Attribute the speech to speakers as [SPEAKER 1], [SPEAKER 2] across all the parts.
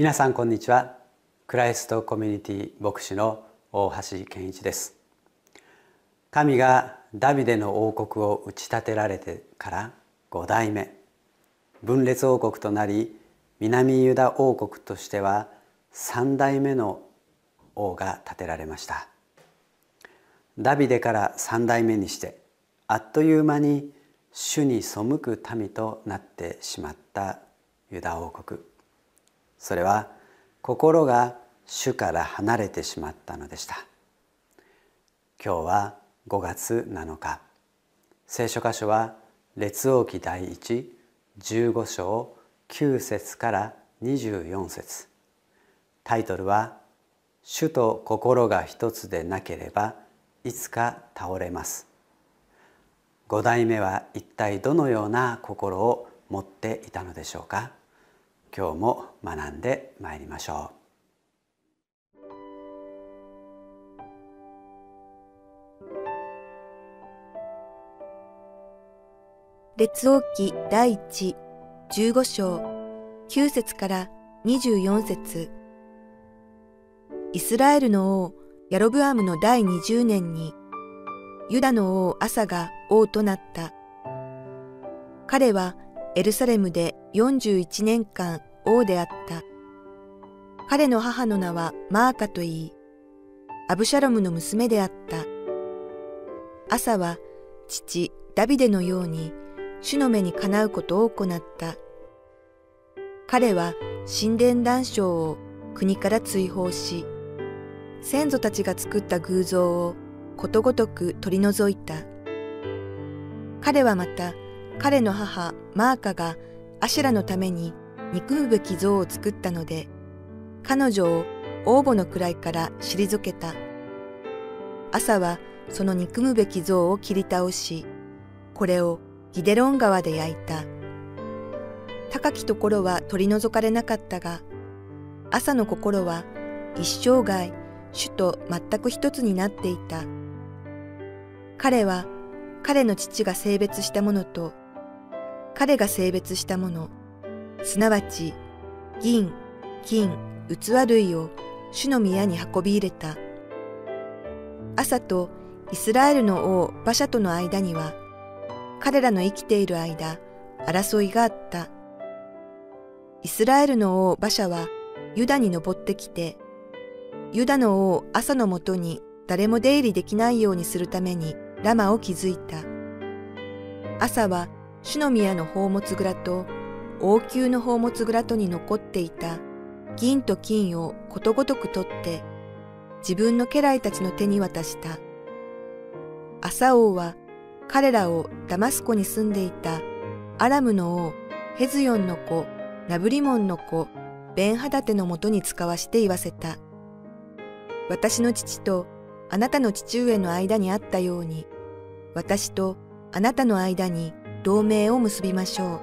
[SPEAKER 1] 皆さんこんにちは。クライストコミュニティ牧師の大橋健一です。神がダビデの王国を打ち立てられてから5代目。分裂王国となり南ユダ王国としては3代目の王が建てられました。ダビデから3代目にしてあっという間に主に背く民となってしまったユダ王国。それは心が主から離れてしまったのでした。今日は5月7日。聖書箇所は列王記第115章9節から24節。タイトルは「主と心が一つでなければいつか倒れます」5代目は一体どのような心を持っていたのでしょうか？今日も学んでまいりましょう
[SPEAKER 2] 列王記第一15章9節から24節イスラエルの王ヤロブアムの第20年にユダの王アサが王となった。彼はエルサレムで41年間王であった。彼の母の名はマーカといい、アブシャロムの娘であった。朝は父ダビデのように主の目にかなうことを行った。彼は神殿断章を国から追放し、先祖たちが作った偶像をことごとく取り除いた。彼はまた彼の母マーカがアシュラのために憎むべき像を作ったので、彼女を王母の位から退けた。朝はその憎むべき像を切り倒し、これをギデロン川で焼いた。高きところは取り除かれなかったが、朝の心は一生涯主と全く一つになっていた。彼は彼の父が性別したものと、彼が性別したもの、すなわち銀、金、器類を主の宮に運び入れた。朝とイスラエルの王馬車との間には、彼らの生きている間、争いがあった。イスラエルの王馬車はユダに登ってきて、ユダの王朝のもとに誰も出入りできないようにするためにラマを築いた。朝は主の宮の宝物蔵と王宮の宝物蔵とに残っていた銀と金をことごとく取って自分の家来たちの手に渡した。朝王は彼らをダマスコに住んでいたアラムの王ヘズヨンの子ナブリモンの子ベンハダテのもとに使わして言わせた。私の父とあなたの父上の間にあったように私とあなたの間に同盟を結びましょう。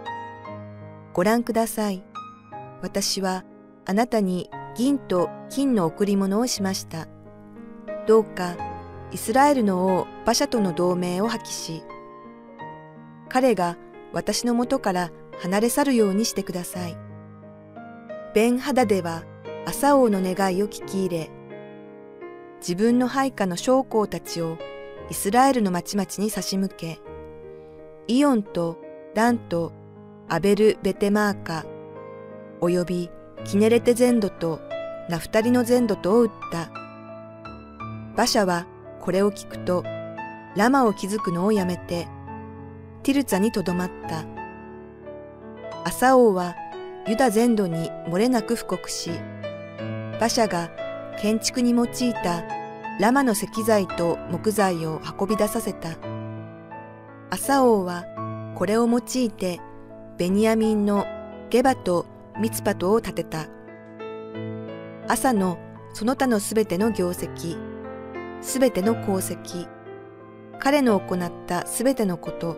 [SPEAKER 2] ご覧ください。私はあなたに銀と金の贈り物をしました。どうかイスラエルの王馬車との同盟を破棄し、彼が私のもとから離れ去るようにしてください。ベンハダデは朝王の願いを聞き入れ、自分の配下の将校たちをイスラエルの町々に差し向け、イオンとダンとアベル・ベテマーカ、およびキネレテ全土とナフタリの全土とを撃った。馬車はこれを聞くと、ラマを築くのをやめて、ティルツァにとどまった。アサ王はユダ全土に漏れなく布告し、馬車が建築に用いたラマの石材と木材を運び出させた。アサ王はこれを用いてベニヤミンのゲバとミツパトを建てた。朝のその他のすべての業績、すべての功績、彼の行ったすべてのこと、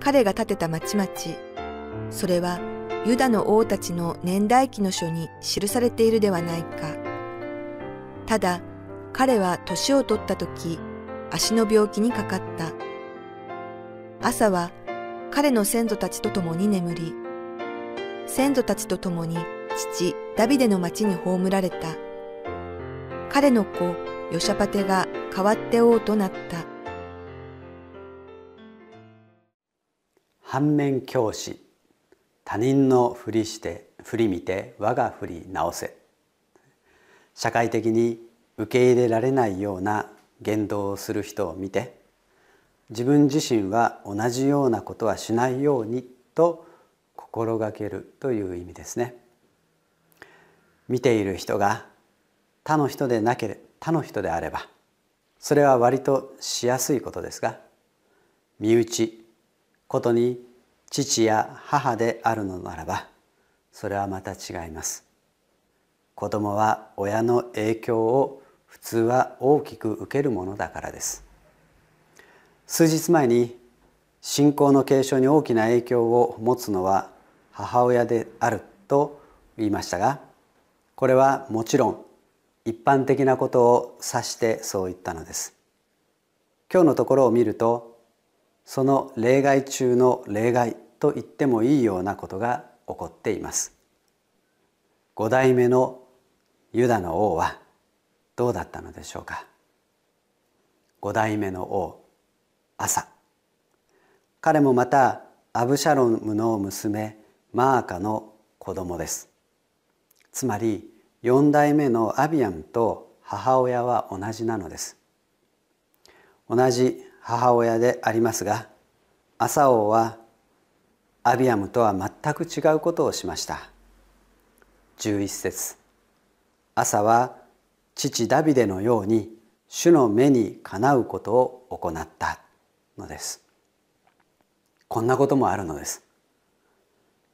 [SPEAKER 2] 彼が建てた町々、それはユダの王たちの年代記の書に記されているではないか。ただ、彼は年を取った時、足の病気にかかった。朝は彼の先祖たちと共に眠り、先祖たちと共に父ダビデの町に葬られた。彼の子ヨシャパテが代わって王となった。
[SPEAKER 1] 反面教師他人のふりして振り見て我が振り直せ社会的に受け入れられないような言動をする人を見て自分自身は同じようなことはしないようにと心がけるという意味ですね。見ている人が他の人でなければ他の人であればそれは割としやすいことですが身内ことに父や母であるのならばそれはまた違います子供は親の影響を普通は大きく受けるものだからです数日前に信仰の継承に大きな影響を持つのは母親であると言いましたがこれはもちろん一般的なことを指してそう言ったのです。今日のところを見るとその例外中の例外と言ってもいいようなことが起こっています。五代目のユダの王はどうだったのでしょうか。五代目の王朝。彼もまたアブシャロムの娘マーカの子供です。つまり四代目のアビアムと母親は同じなのです。同じ母親でありますがアサ王はアビアムとは全く違うことをしました。11節。朝は父ダビデのように主の目にかなうことを行った。のです。こんなこともあるのです。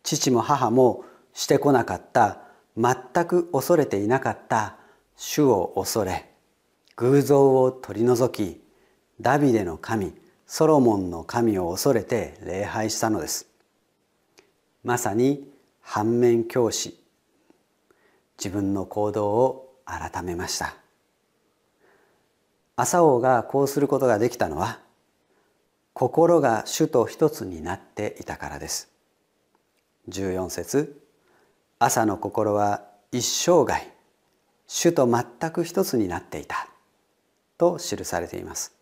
[SPEAKER 1] 父も母もしてこなかった全く恐れていなかった主を恐れ偶像を取り除きダビデの神ソロモンの神を恐れて礼拝したのです。まさに反面教師自分の行動を改めました。朝王がこうすることができたのは心が主と一つになっていたからです。14節朝の心は一生涯主と全く一つになっていたと記されています。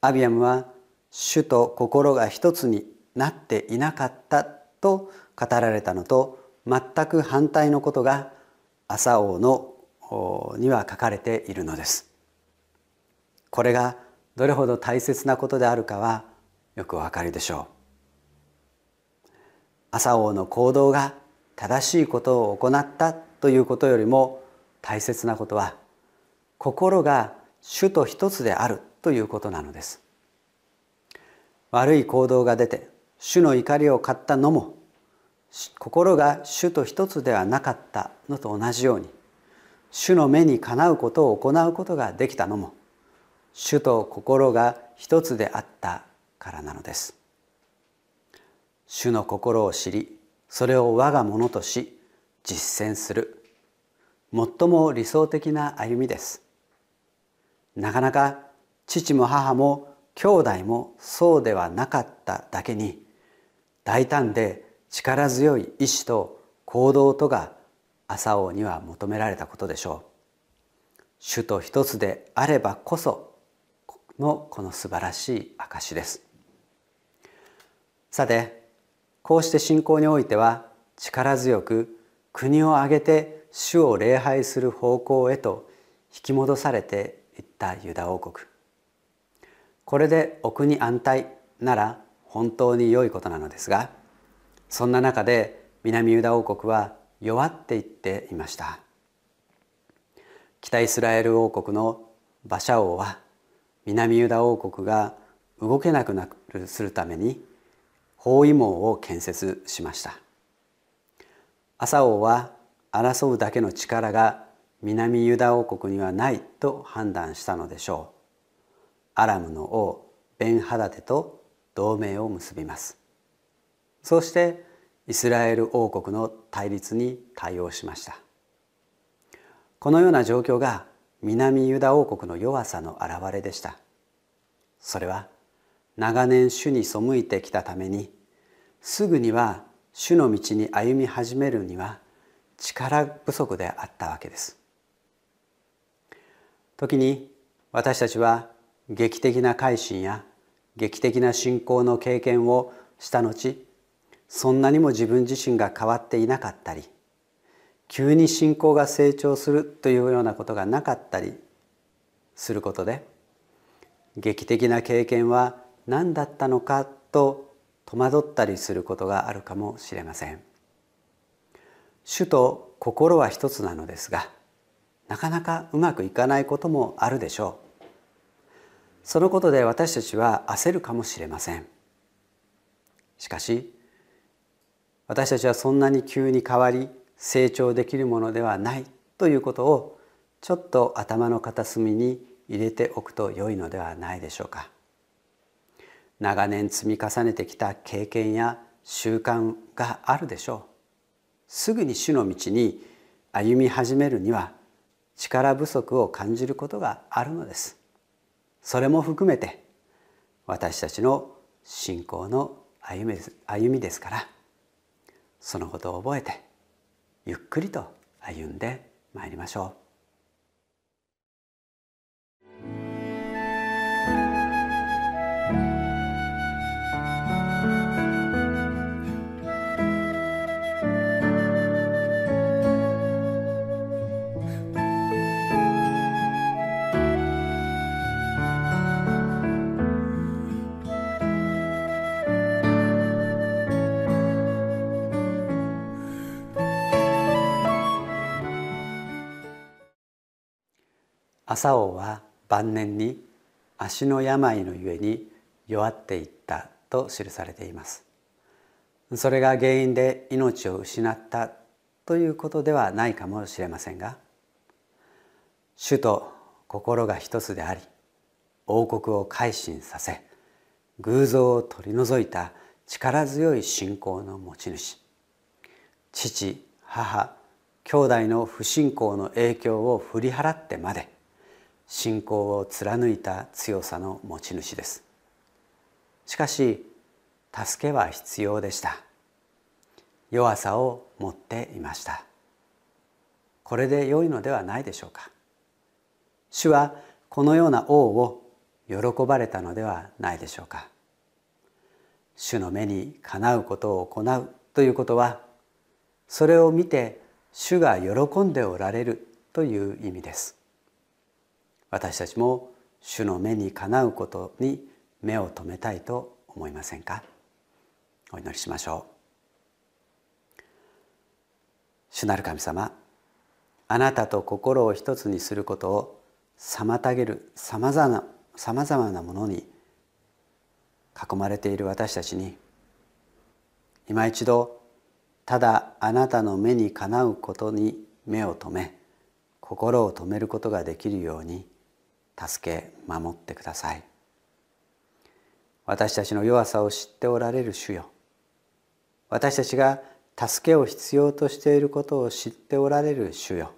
[SPEAKER 1] アビアムは主と心が一つになっていなかったと語られたのと全く反対のことが朝王のには書かれているのです。これがどれほど大切なことであるかはよくお分かりでしょう。朝王の行動が正しいことを行ったということよりも大切なことは心が主と一つであるということなのです。悪い行動が出て主の怒りを買ったのも心が主と一つではなかったのと同じように主の目にかなうことを行うことができたのも主と心が一つであったからなのです。主の心を知りそれを我がものとし実践する。最も理想的な歩みです。なかなか父も母も兄弟もそうではなかっただけに大胆で力強い意志と行動とが朝王には求められたことでしょう。主と一つであればこそのこの素晴らしい証です。さてこうして信仰においては力強く国を挙げて主を礼拝する方向へと引き戻されていったユダ王国。これでお国安泰なら本当に良いことなのですがそんな中で南ユダ王国は弱っていっていました。北イスラエル王国の馬車王は南ユダ王国が動けなくなるするために包囲網を建設しました。朝王は争うだけの力が南ユダ王国にはないと判断したのでしょう。アラムの王ベンハダテと同盟を結びます。そしてイスラエル王国の対立に対応しました。このような状況が南ユダ王国の弱さの表れでした。それは長年主に背いてきたためにすぐには主の道に歩み始めるには力不足であったわけです。時に私たちは劇的な改心や劇的な信仰の経験をした後そんなにも自分自身が変わっていなかったり急に信仰が成長するというようなことがなかったりすることで劇的な経験は何だったのかと戸惑ったりすることがあるかもしれません。主と心は一つなのですがなかなかうまくいかないこともあるでしょう。そのことで私たちは焦るかもしれません。しかし私たちはそんなに急に変わり成長できるものではないということをちょっと頭の片隅に入れておくと良いのではないでしょうか。長年積み重ねてきた経験や習慣があるでしょう。すぐに主の道に歩み始めるには力不足を感じることがあるのです。それも含めて私たちの信仰の歩みですからそのことを覚えてゆっくりと歩んでまいりましょう。朝王は晩年に足の病のゆえに弱っていったと記されています。それが原因で命を失ったということではないかもしれませんが主と心が一つであり王国を改心させ偶像を取り除いた力強い信仰の持ち主父母兄弟の不信仰の影響を振り払ってまで信仰を貫いた強さの持ち主です。しかし助けは必要でした。弱さを持っていました。これで良いのではないでしょうか。主はこのような王を喜ばれたのではないでしょうか。主の目にかなうことを行うということはそれを見て主が喜んでおられるという意味です。私たちも主の目にかなうことに目を留めたいと思いませんか？お祈りしましょう。主なる神様あなたと心を一つにすることを妨げるさまざまなものに囲まれている私たちに今一度ただあなたの目にかなうことに目を留め心を留めることができるように助け守ってください。私たちの弱さを知っておられる主よ。私たちが助けを必要としていることを知っておられる主よ。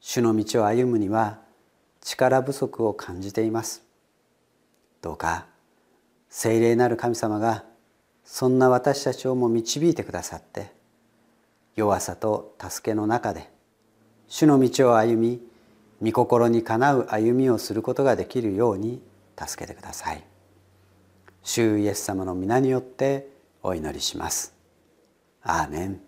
[SPEAKER 1] 主の道を歩むには力不足を感じています。どうか聖霊なる神様がそんな私たちをも導いてくださって弱さと助けの中で主の道を歩み御心にかなう歩みをすることができるように助けてください。主イエス様の皆によってお祈りします。アーメン。